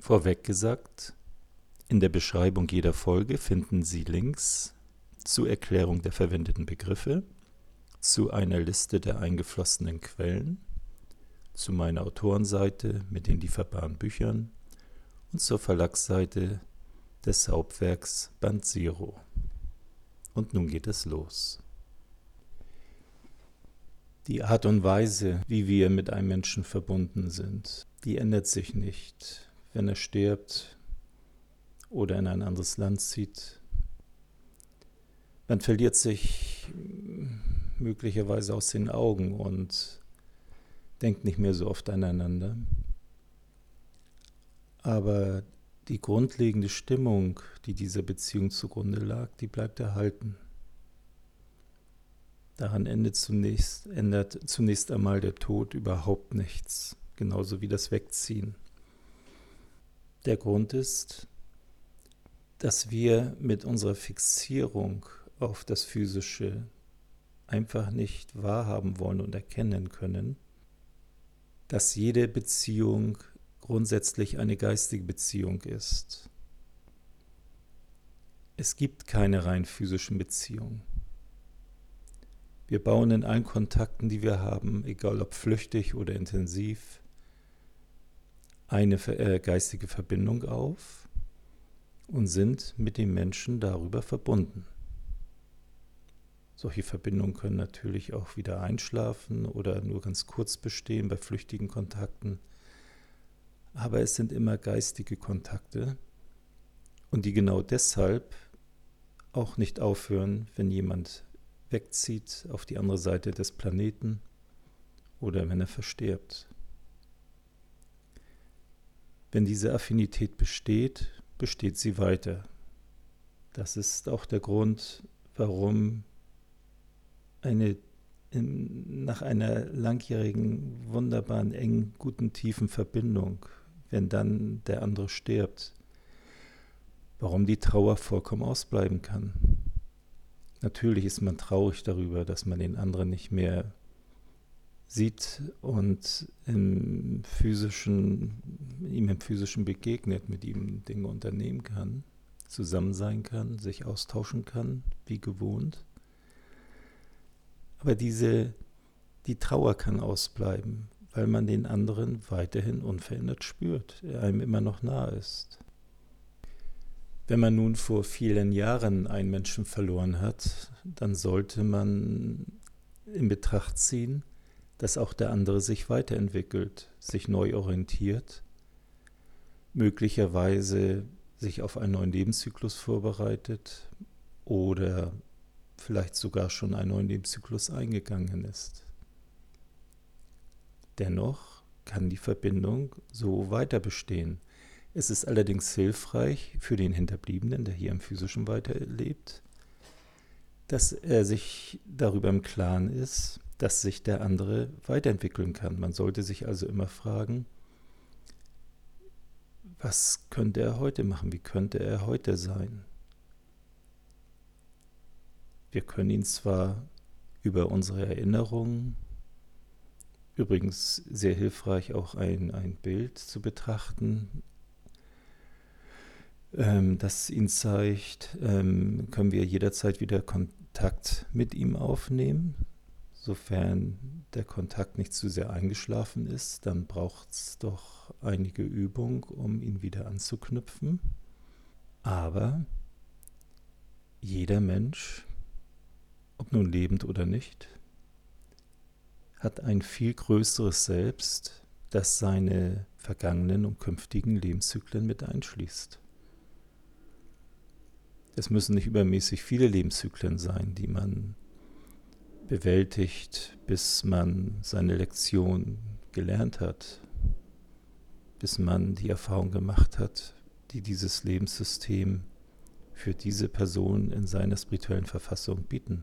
Vorweg gesagt, in der Beschreibung jeder Folge finden Sie Links zur Erklärung der verwendeten Begriffe, zu einer Liste der eingeflossenen Quellen, zu meiner Autorenseite mit den lieferbaren Büchern und zur Verlagsseite des Hauptwerks Band Zero. Und nun geht es los. Die Art und Weise, wie wir mit einem Menschen verbunden sind, die ändert sich nicht, wenn er stirbt oder in ein anderes Land zieht. Man verliert sich möglicherweise aus den Augen und denkt nicht mehr so oft aneinander. Aber die grundlegende Stimmung, die dieser Beziehung zugrunde lag, die bleibt erhalten. Daran endet zunächst, ändert zunächst einmal der Tod überhaupt nichts, genauso wie das Wegziehen. Der Grund ist, dass wir mit unserer Fixierung auf das Physische einfach nicht wahrhaben wollen und erkennen können, dass jede Beziehung grundsätzlich eine geistige Beziehung ist. Es gibt keine rein physischen Beziehungen. Wir bauen in allen Kontakten, die wir haben, egal ob flüchtig oder intensiv, eine äh, geistige Verbindung auf und sind mit dem Menschen darüber verbunden. Solche Verbindungen können natürlich auch wieder einschlafen oder nur ganz kurz bestehen bei flüchtigen Kontakten. Aber es sind immer geistige Kontakte und die genau deshalb auch nicht aufhören, wenn jemand wegzieht auf die andere Seite des Planeten oder wenn er verstirbt. Wenn diese Affinität besteht, besteht sie weiter. Das ist auch der Grund, warum eine, nach einer langjährigen, wunderbaren, engen, guten, tiefen Verbindung, wenn dann der andere stirbt, warum die Trauer vollkommen ausbleiben kann. Natürlich ist man traurig darüber, dass man den anderen nicht mehr sieht und im physischen, ihm im physischen begegnet, mit ihm Dinge unternehmen kann, zusammen sein kann, sich austauschen kann, wie gewohnt. Aber diese, die Trauer kann ausbleiben, weil man den anderen weiterhin unverändert spürt, er einem immer noch nahe ist. Wenn man nun vor vielen Jahren einen Menschen verloren hat, dann sollte man in Betracht ziehen, dass auch der andere sich weiterentwickelt, sich neu orientiert, möglicherweise sich auf einen neuen Lebenszyklus vorbereitet oder vielleicht sogar schon einen neuen Lebenszyklus eingegangen ist. Dennoch kann die Verbindung so weiter bestehen. Es ist allerdings hilfreich für den Hinterbliebenen, der hier im physischen weiterlebt, dass er sich darüber im Klaren ist, dass sich der andere weiterentwickeln kann. Man sollte sich also immer fragen, was könnte er heute machen? Wie könnte er heute sein? Wir können ihn zwar über unsere Erinnerungen, übrigens sehr hilfreich auch ein, ein Bild zu betrachten, ähm, das ihn zeigt, ähm, können wir jederzeit wieder Kontakt mit ihm aufnehmen. Sofern der Kontakt nicht zu sehr eingeschlafen ist, dann braucht es doch einige Übung, um ihn wieder anzuknüpfen. Aber jeder Mensch, ob nun lebend oder nicht, hat ein viel größeres Selbst, das seine vergangenen und künftigen Lebenszyklen mit einschließt. Es müssen nicht übermäßig viele Lebenszyklen sein, die man bewältigt, bis man seine Lektion gelernt hat, bis man die Erfahrung gemacht hat, die dieses Lebenssystem für diese Person in seiner spirituellen Verfassung bieten.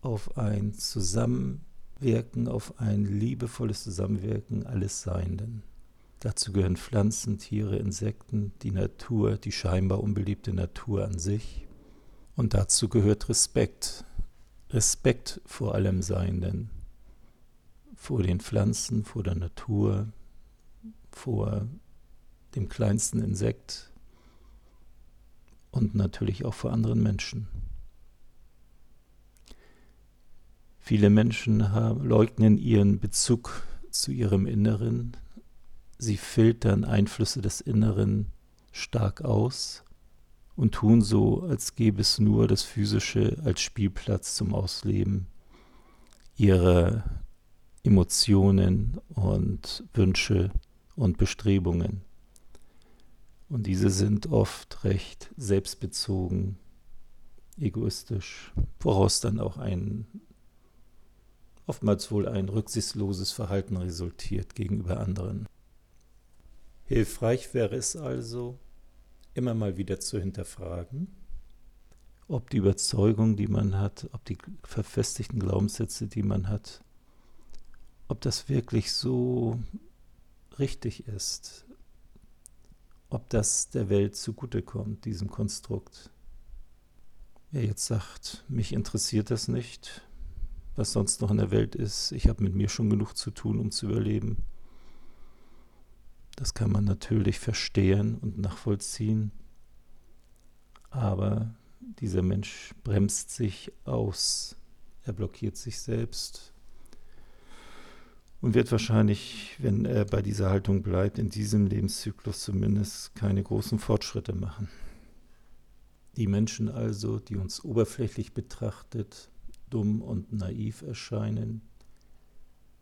Auf ein Zusammenwirken, auf ein liebevolles Zusammenwirken alles Seienden. Dazu gehören Pflanzen, Tiere, Insekten, die Natur, die scheinbar unbeliebte Natur an sich. Und dazu gehört Respekt. Respekt vor allem Seienden. Vor den Pflanzen, vor der Natur, vor dem kleinsten Insekt und natürlich auch vor anderen Menschen. Viele Menschen haben, leugnen ihren Bezug zu ihrem Inneren. Sie filtern Einflüsse des Inneren stark aus und tun so, als gäbe es nur das Physische als Spielplatz zum Ausleben ihrer Emotionen und Wünsche und Bestrebungen. Und diese sind oft recht selbstbezogen, egoistisch, woraus dann auch ein oftmals wohl ein rücksichtsloses Verhalten resultiert gegenüber anderen. Hilfreich wäre es also, immer mal wieder zu hinterfragen, ob die Überzeugung, die man hat, ob die verfestigten Glaubenssätze, die man hat, ob das wirklich so richtig ist, ob das der Welt zugutekommt, diesem Konstrukt. Wer jetzt sagt, mich interessiert das nicht, was sonst noch in der Welt ist, ich habe mit mir schon genug zu tun, um zu überleben. Das kann man natürlich verstehen und nachvollziehen, aber dieser Mensch bremst sich aus, er blockiert sich selbst und wird wahrscheinlich, wenn er bei dieser Haltung bleibt, in diesem Lebenszyklus zumindest keine großen Fortschritte machen. Die Menschen also, die uns oberflächlich betrachtet dumm und naiv erscheinen,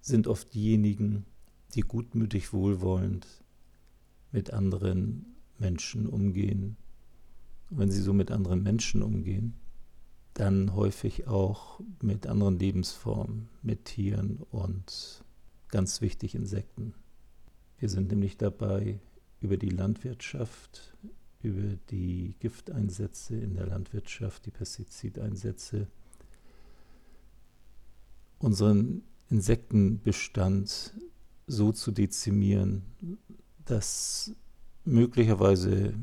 sind oft diejenigen, die gutmütig wohlwollend mit anderen Menschen umgehen. Wenn sie so mit anderen Menschen umgehen, dann häufig auch mit anderen Lebensformen, mit Tieren und ganz wichtig Insekten. Wir sind nämlich dabei, über die Landwirtschaft, über die Gifteinsätze in der Landwirtschaft, die Pestizideinsätze, unseren Insektenbestand so zu dezimieren, dass möglicherweise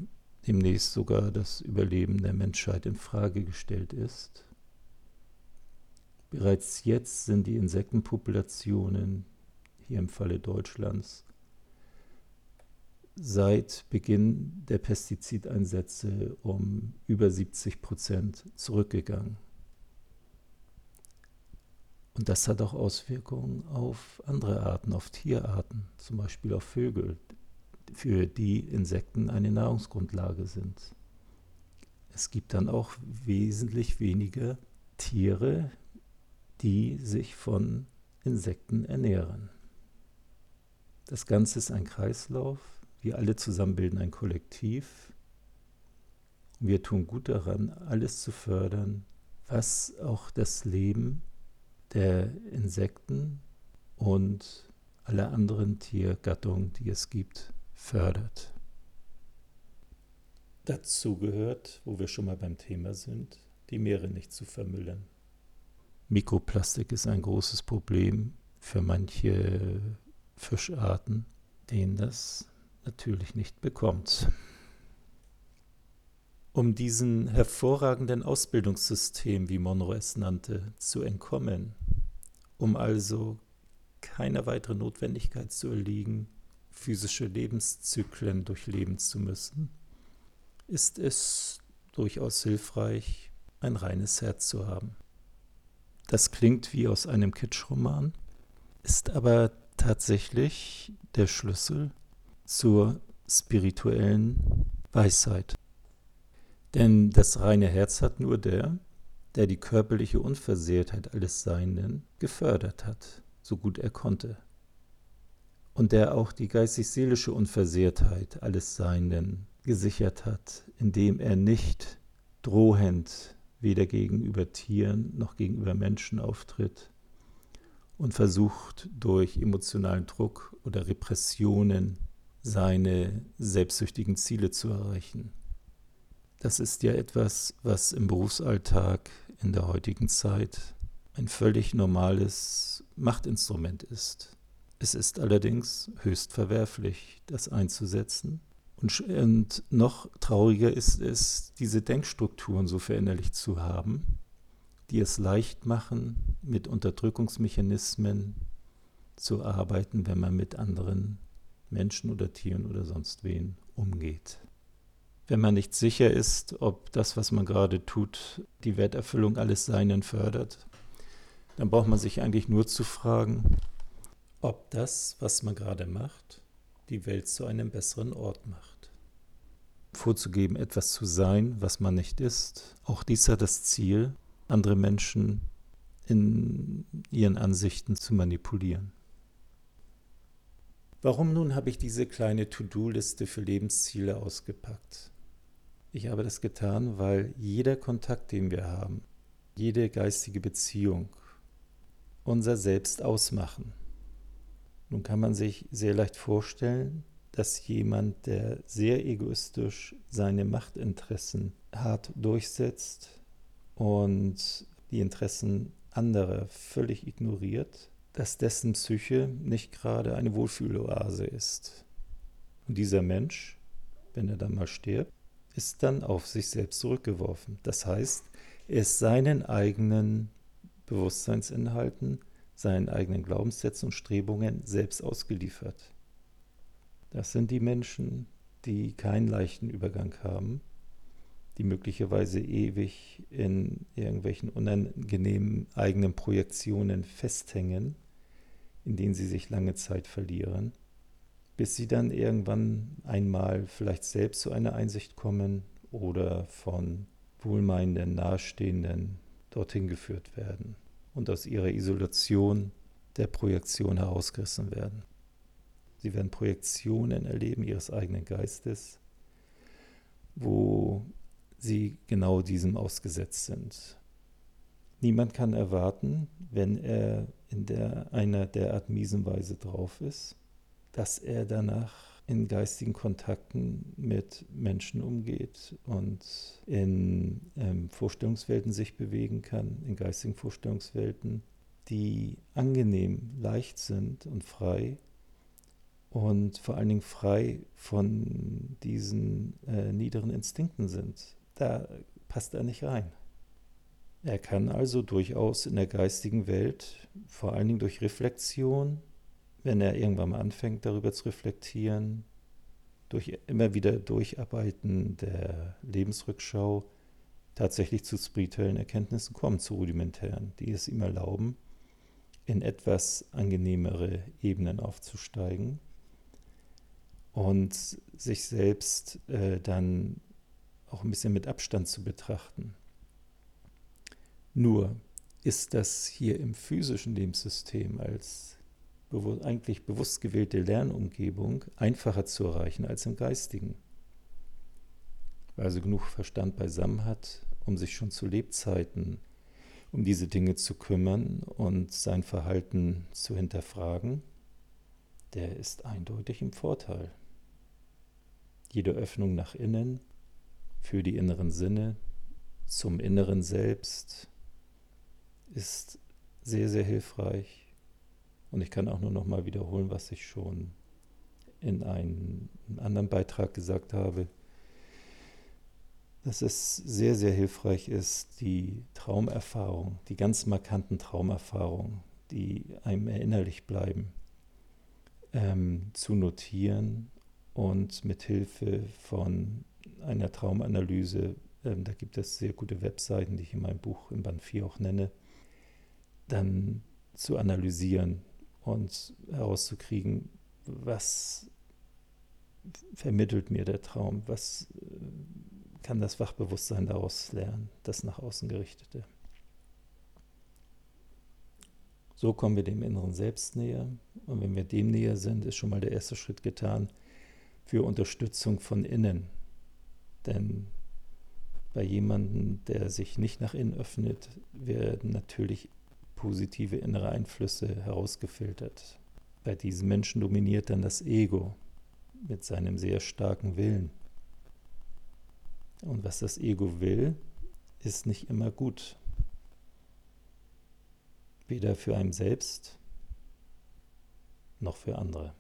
demnächst sogar das Überleben der Menschheit in Frage gestellt ist. Bereits jetzt sind die Insektenpopulationen hier im Falle Deutschlands, seit Beginn der Pestizideinsätze um über 70 Prozent zurückgegangen. Und das hat auch Auswirkungen auf andere Arten, auf Tierarten, zum Beispiel auf Vögel, für die Insekten eine Nahrungsgrundlage sind. Es gibt dann auch wesentlich weniger Tiere, die sich von Insekten ernähren. Das Ganze ist ein Kreislauf. Wir alle zusammen bilden ein Kollektiv. Wir tun gut daran, alles zu fördern, was auch das Leben der Insekten und aller anderen Tiergattungen, die es gibt, fördert. Dazu gehört, wo wir schon mal beim Thema sind, die Meere nicht zu vermüllen. Mikroplastik ist ein großes Problem für manche Fischarten, denen das natürlich nicht bekommt. Um diesem hervorragenden Ausbildungssystem, wie Monroe es nannte, zu entkommen, um also keiner weiteren Notwendigkeit zu erliegen, physische Lebenszyklen durchleben zu müssen, ist es durchaus hilfreich, ein reines Herz zu haben. Das klingt wie aus einem Kitschroman, ist aber tatsächlich der Schlüssel zur spirituellen Weisheit. Denn das reine Herz hat nur der, der die körperliche Unversehrtheit alles Seinen gefördert hat, so gut er konnte. Und der auch die geistig-seelische Unversehrtheit alles Seinen gesichert hat, indem er nicht drohend weder gegenüber Tieren noch gegenüber Menschen auftritt, und versucht durch emotionalen Druck oder Repressionen seine selbstsüchtigen Ziele zu erreichen. Das ist ja etwas, was im Berufsalltag in der heutigen Zeit ein völlig normales Machtinstrument ist. Es ist allerdings höchst verwerflich, das einzusetzen. Und, noch trauriger ist es, diese Denkstrukturen so verinnerlicht zu haben, die es leicht machen, mit Unterdrückungsmechanismen zu arbeiten, wenn man mit anderen Menschen oder Tieren oder sonst wen umgeht. Wenn man nicht sicher ist, ob das, was man gerade tut, die Werterfüllung alles Seinen fördert, dann braucht man sich eigentlich nur zu fragen, ob das, was man gerade macht, die Welt zu einem besseren Ort macht. Vorzugeben, etwas zu sein, was man nicht ist, auch dies hat das Ziel, andere Menschen in ihren Ansichten zu manipulieren. Warum nun habe ich diese kleine To-Do-Liste für Lebensziele ausgepackt? Ich habe das getan, weil jeder Kontakt, den wir haben, jede geistige Beziehung unser Selbst ausmachen. Nun kann man sich sehr leicht vorstellen, dass jemand, der sehr egoistisch seine Machtinteressen hart durchsetzt und die Interessen anderer völlig ignoriert, dass dessen Psyche nicht gerade eine Wohlfühloase ist. Und dieser Mensch, wenn er dann mal stirbt, ist dann auf sich selbst zurückgeworfen. Das heißt, er ist seinen eigenen Bewusstseinsinhalten, seinen eigenen Glaubenssätzen und Strebungen selbst ausgeliefert. Das sind die Menschen, die keinen leichten Übergang haben, die möglicherweise ewig in irgendwelchen unangenehmen eigenen Projektionen festhängen, in denen sie sich lange Zeit verlieren, bis sie dann irgendwann einmal vielleicht selbst zu einer Einsicht kommen oder von wohlmeinenden Nahestehenden dorthin geführt werden und aus ihrer Isolation der Projektion herausgerissen werden. Sie werden Projektionen erleben ihres eigenen Geistes, wo sie genau diesem ausgesetzt sind. Niemand kann erwarten, wenn er in der, einer derart miesen Weise drauf ist, dass er danach in geistigen Kontakten mit Menschen umgeht und in ähm, Vorstellungswelten sich bewegen kann, in geistigen Vorstellungswelten, die angenehm, leicht sind und frei und vor allen Dingen frei von diesen äh, niederen Instinkten sind. Da passt er nicht rein. Er kann also durchaus in der geistigen Welt, vor allen Dingen durch Reflexion, wenn er irgendwann mal anfängt, darüber zu reflektieren, durch immer wieder Durcharbeiten der Lebensrückschau, tatsächlich zu spirituellen Erkenntnissen kommen, zu rudimentären, die es ihm erlauben, in etwas angenehmere Ebenen aufzusteigen und sich selbst äh, dann auch ein bisschen mit Abstand zu betrachten. Nur ist das hier im physischen Lebenssystem als eigentlich bewusst gewählte Lernumgebung einfacher zu erreichen als im geistigen. Wer also genug Verstand beisammen hat, um sich schon zu Lebzeiten um diese Dinge zu kümmern und sein Verhalten zu hinterfragen, der ist eindeutig im Vorteil. Jede Öffnung nach innen, für die inneren Sinne, zum inneren Selbst, ist sehr, sehr hilfreich. Und ich kann auch nur noch mal wiederholen, was ich schon in einem anderen Beitrag gesagt habe, dass es sehr, sehr hilfreich ist, die Traumerfahrung, die ganz markanten Traumerfahrungen, die einem erinnerlich bleiben, ähm, zu notieren und mit Hilfe von einer Traumanalyse, ähm, da gibt es sehr gute Webseiten, die ich in meinem Buch im Band 4 auch nenne, dann zu analysieren und herauszukriegen, was vermittelt mir der Traum, was äh, kann das Wachbewusstsein daraus lernen, das nach außen gerichtete. So kommen wir dem inneren Selbst näher und wenn wir dem näher sind, ist schon mal der erste Schritt getan für Unterstützung von innen. Denn bei jemandem, der sich nicht nach innen öffnet, werden natürlich positive innere Einflüsse herausgefiltert. Bei diesen Menschen dominiert dann das Ego mit seinem sehr starken Willen. Und was das Ego will, ist nicht immer gut. Weder für einen selbst noch für andere.